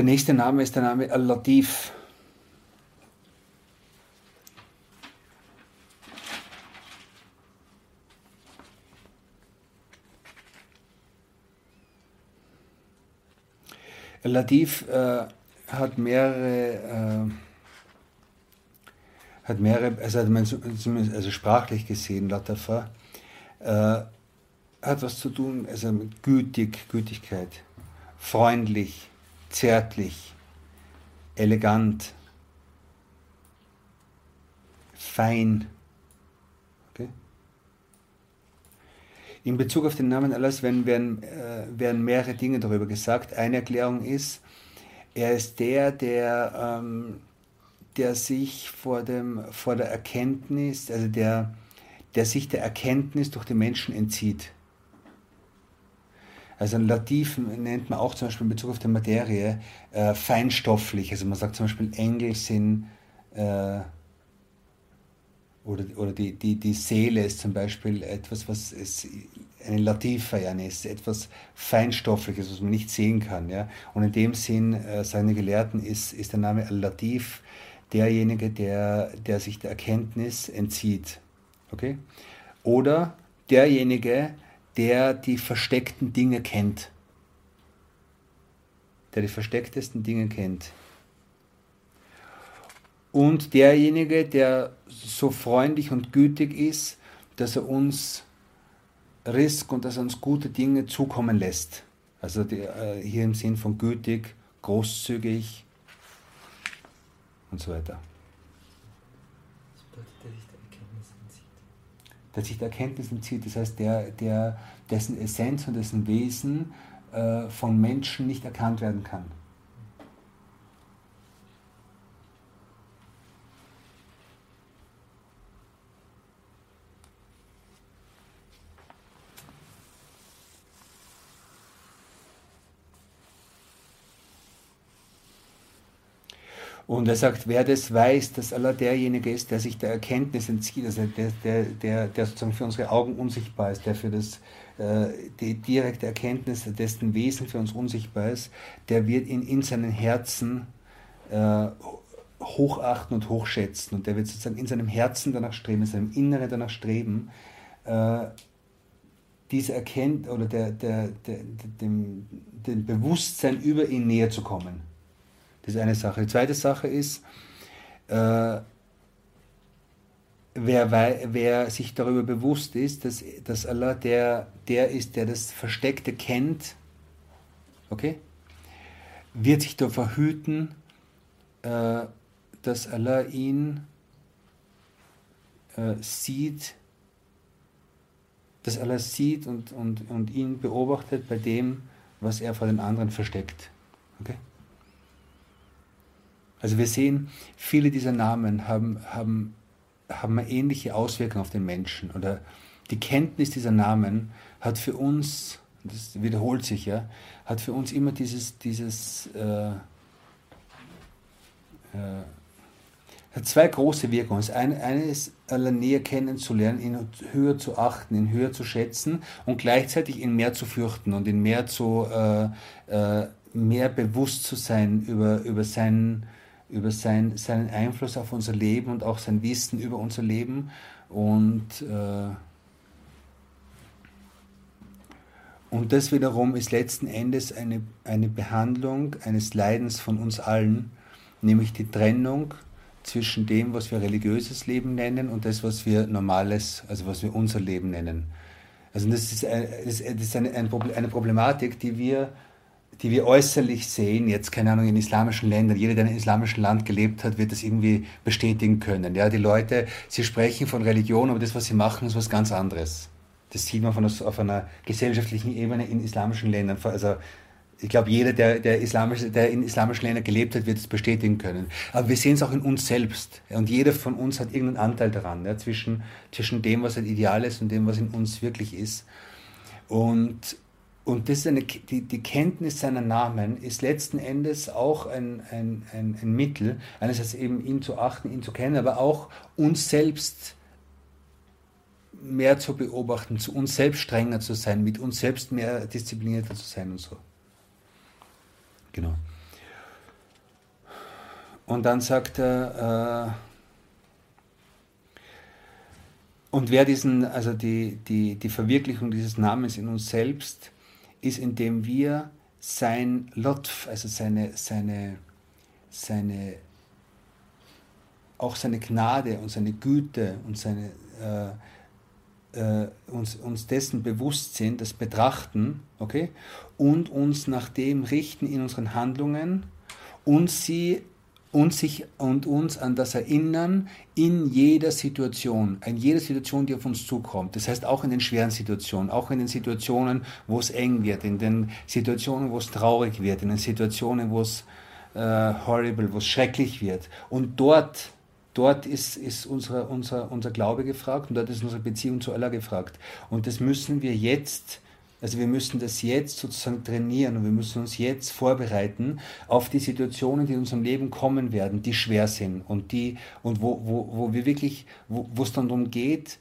Der nächste Name ist der Name Al-Latif. Latif äh, hat mehrere, äh, hat mehrere, also, zumindest also sprachlich gesehen, Latafa, äh, hat was zu tun, also mit gütig, Gütigkeit, freundlich, zärtlich, elegant, fein. In Bezug auf den Namen Allahs werden, werden, äh, werden mehrere Dinge darüber gesagt. Eine Erklärung ist, er ist der, der, ähm, der sich vor, dem, vor der Erkenntnis, also der, der sich der Erkenntnis durch den Menschen entzieht. Also ein Lativ nennt man auch zum Beispiel in Bezug auf die Materie äh, feinstofflich. Also man sagt zum Beispiel, Engel sind äh, oder, oder die, die, die Seele ist zum Beispiel etwas, was ist eine Latifa ja ist, etwas Feinstoffliches, was man nicht sehen kann. Ja? Und in dem Sinn, äh, seine Gelehrten ist, ist der Name Al-Latif derjenige, der, der sich der Erkenntnis entzieht. Okay? Oder derjenige, der die versteckten Dinge kennt. Der die verstecktesten Dinge kennt. Und derjenige, der so freundlich und gütig ist, dass er uns Risk und dass er uns gute Dinge zukommen lässt. Also die, äh, hier im Sinn von gütig, großzügig und so weiter. der sich der Erkenntnis entzieht. Das heißt, der, der, dessen Essenz und dessen Wesen äh, von Menschen nicht erkannt werden kann. Und er sagt, wer das weiß, dass Allah derjenige ist, der sich der Erkenntnis entzieht, also der, der, der, der sozusagen für unsere Augen unsichtbar ist, der für das, äh, die direkte Erkenntnis, dessen Wesen für uns unsichtbar ist, der wird ihn in seinen Herzen äh, hochachten und hochschätzen. Und der wird sozusagen in seinem Herzen danach streben, in seinem Inneren danach streben, äh, diese Erkenntnis oder der, der, der, dem, dem Bewusstsein über ihn näher zu kommen. Das ist eine Sache. Die zweite Sache ist, äh, wer, wer sich darüber bewusst ist, dass, dass Allah der, der ist, der das Versteckte kennt, okay, wird sich davor hüten, äh, dass Allah ihn äh, sieht, dass Allah sieht und, und, und ihn beobachtet bei dem, was er vor den anderen versteckt. Okay? Also wir sehen, viele dieser Namen haben, haben, haben eine ähnliche Auswirkung auf den Menschen. Oder die Kenntnis dieser Namen hat für uns, das wiederholt sich ja, hat für uns immer dieses, dieses äh, äh, hat zwei große Wirkungen. Das eine, eine ist, Allah näher kennenzulernen, ihn höher zu achten, ihn höher zu schätzen und gleichzeitig ihn mehr zu fürchten und ihn mehr zu äh, äh, mehr bewusst zu sein über, über seinen über sein, seinen Einfluss auf unser Leben und auch sein Wissen über unser Leben. Und, äh, und das wiederum ist letzten Endes eine, eine Behandlung eines Leidens von uns allen, nämlich die Trennung zwischen dem, was wir religiöses Leben nennen und das, was wir normales, also was wir unser Leben nennen. Also das ist, das ist eine, eine Problematik, die wir die wir äußerlich sehen, jetzt keine Ahnung, in islamischen Ländern, jeder, der in einem islamischen Land gelebt hat, wird das irgendwie bestätigen können. Ja, die Leute, sie sprechen von Religion, aber das, was sie machen, ist was ganz anderes. Das sieht man von, auf einer gesellschaftlichen Ebene in islamischen Ländern. Also ich glaube, jeder, der, der, islamisch, der in islamischen Ländern gelebt hat, wird es bestätigen können. Aber wir sehen es auch in uns selbst. Und jeder von uns hat irgendeinen Anteil daran, ja, zwischen, zwischen dem, was ein Ideal ist und dem, was in uns wirklich ist. Und und das eine, die, die Kenntnis seiner Namen ist letzten Endes auch ein, ein, ein, ein Mittel, einerseits eben ihn zu achten, ihn zu kennen, aber auch uns selbst mehr zu beobachten, zu uns selbst strenger zu sein, mit uns selbst mehr disziplinierter zu sein und so. Genau. Und dann sagt er, äh, und wer diesen, also die, die, die Verwirklichung dieses Namens in uns selbst ist, indem wir sein Lotf, also seine, seine, seine, auch seine Gnade und seine Güte und seine, äh, äh, uns, uns dessen bewusst sind, das betrachten, okay, und uns nach dem richten in unseren Handlungen und sie und, sich, und uns an das erinnern in jeder Situation, in jeder Situation, die auf uns zukommt. Das heißt auch in den schweren Situationen, auch in den Situationen, wo es eng wird, in den Situationen, wo es traurig wird, in den Situationen, wo es äh, horrible, wo es schrecklich wird. Und dort, dort ist, ist unsere, unser, unser Glaube gefragt und dort ist unsere Beziehung zu Allah gefragt. Und das müssen wir jetzt also wir müssen das jetzt sozusagen trainieren und wir müssen uns jetzt vorbereiten auf die Situationen, die in unserem Leben kommen werden, die schwer sind und die und wo, wo, wo wir wirklich, wo, es dann darum geht,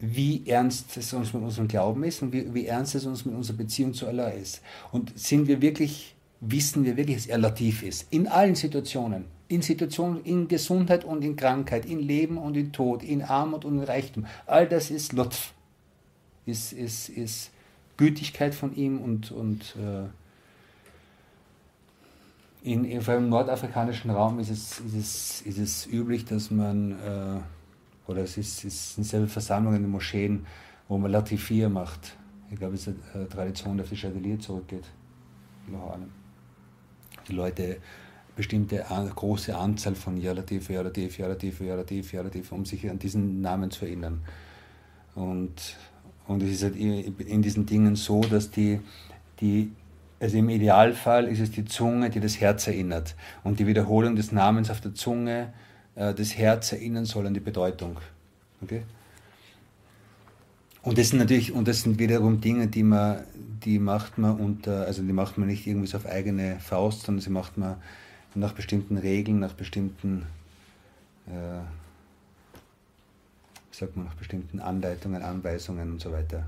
wie ernst es uns mit unserem Glauben ist und wie, wie ernst es uns mit unserer Beziehung zu Allah ist. Und sind wir wirklich, wissen wir wirklich, dass er lativ ist. In allen Situationen. In Situationen, in Gesundheit und in Krankheit, in Leben und in Tod, in Armut und in Reichtum. All das ist Lutf. Ist, ist, ist, Gütigkeit von ihm und, und äh, in, in, vor allem im nordafrikanischen Raum ist es, ist es, ist es üblich, dass man, äh, oder es, ist, es sind selber Versammlungen in den Moscheen, wo man Latifir macht. Ich glaube, es ist eine Tradition, die auf die Chatelier zurückgeht. Die Leute bestimmte große Anzahl von Ja Latif, Ja Latif, Ja Latif, Ja Latif, Ja Latif, um sich an diesen Namen zu erinnern. Und und es ist halt in diesen Dingen so, dass die, die, also im Idealfall ist es die Zunge, die das Herz erinnert. Und die Wiederholung des Namens auf der Zunge äh, das Herz erinnern soll an die Bedeutung. Okay? Und das sind natürlich, und das sind wiederum Dinge, die man, die macht man unter, also die macht man nicht irgendwie so auf eigene Faust, sondern sie macht man nach bestimmten Regeln, nach bestimmten äh, sagt man, nach bestimmten Anleitungen, Anweisungen und so weiter.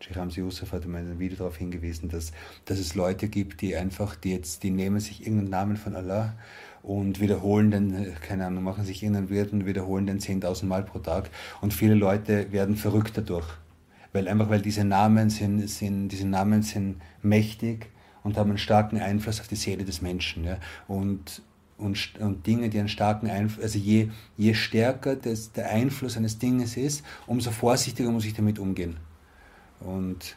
Sheikh Hamzi Yusuf hat in einem Video darauf hingewiesen, dass, dass es Leute gibt, die einfach, die jetzt, die nehmen sich irgendeinen Namen von Allah und wiederholen den, keine Ahnung, machen sich irgendeinen Wirt und wiederholen den 10.000 Mal pro Tag. Und viele Leute werden verrückt dadurch. Weil einfach, weil diese Namen sind, sind, diese Namen sind mächtig und haben einen starken Einfluss auf die Seele des Menschen. Ja. Und und, und Dinge, die einen starken Einfluss, also je, je stärker das, der Einfluss eines Dinges ist, umso vorsichtiger muss ich damit umgehen. Und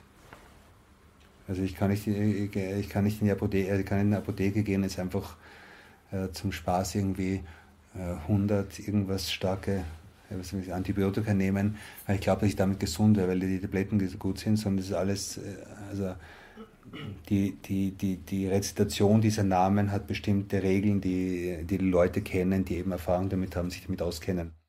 also ich kann nicht, ich kann nicht in die Apotheke, also ich kann in die Apotheke gehen, jetzt einfach äh, zum Spaß irgendwie äh, 100 irgendwas starke äh, Antibiotika nehmen, weil ich glaube, dass ich damit gesund wäre, weil die Tabletten gut sind, sondern das ist alles, äh, also die, die, die, die Rezitation dieser Namen hat bestimmte Regeln, die, die Leute kennen, die eben Erfahrung damit haben, sich damit auskennen.